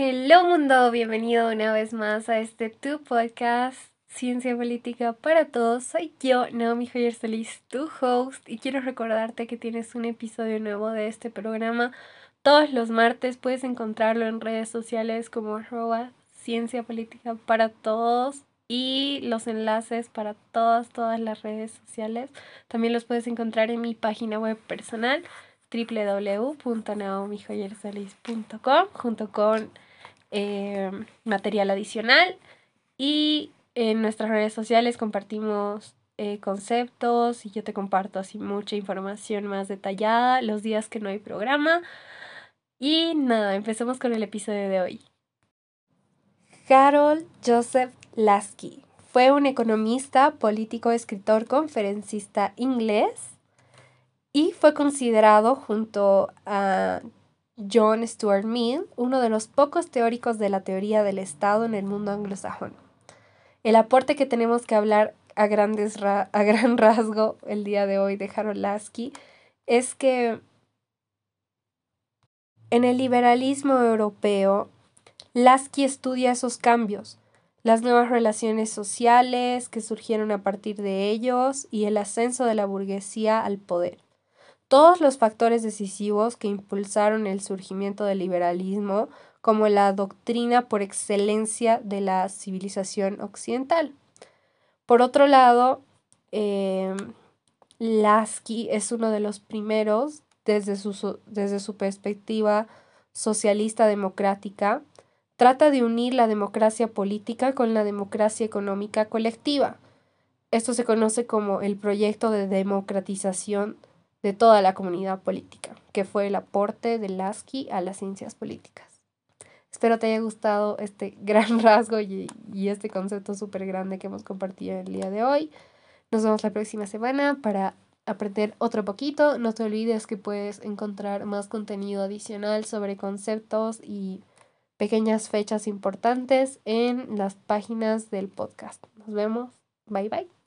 Hello mundo, bienvenido una vez más a este tu podcast Ciencia Política para Todos. Soy yo, Naomi Joyer Solís, tu host, y quiero recordarte que tienes un episodio nuevo de este programa todos los martes. Puedes encontrarlo en redes sociales como arroba Ciencia Política para Todos y los enlaces para todas, todas las redes sociales. También los puedes encontrar en mi página web personal www.naomijoyersalis.com junto con eh, material adicional y en nuestras redes sociales compartimos eh, conceptos y yo te comparto así mucha información más detallada los días que no hay programa. Y nada, empecemos con el episodio de hoy. Harold Joseph Lasky fue un economista, político, escritor, conferencista inglés y fue considerado junto a John Stuart Mill uno de los pocos teóricos de la teoría del Estado en el mundo anglosajón. El aporte que tenemos que hablar a, grandes a gran rasgo el día de hoy de Harold Lasky es que en el liberalismo europeo, Lasky estudia esos cambios, las nuevas relaciones sociales que surgieron a partir de ellos y el ascenso de la burguesía al poder todos los factores decisivos que impulsaron el surgimiento del liberalismo como la doctrina por excelencia de la civilización occidental. Por otro lado, eh, Lasky es uno de los primeros, desde su, desde su perspectiva socialista democrática, trata de unir la democracia política con la democracia económica colectiva. Esto se conoce como el proyecto de democratización de toda la comunidad política, que fue el aporte de Lasky a las ciencias políticas. Espero te haya gustado este gran rasgo y, y este concepto súper grande que hemos compartido el día de hoy. Nos vemos la próxima semana para aprender otro poquito. No te olvides que puedes encontrar más contenido adicional sobre conceptos y pequeñas fechas importantes en las páginas del podcast. Nos vemos. Bye bye.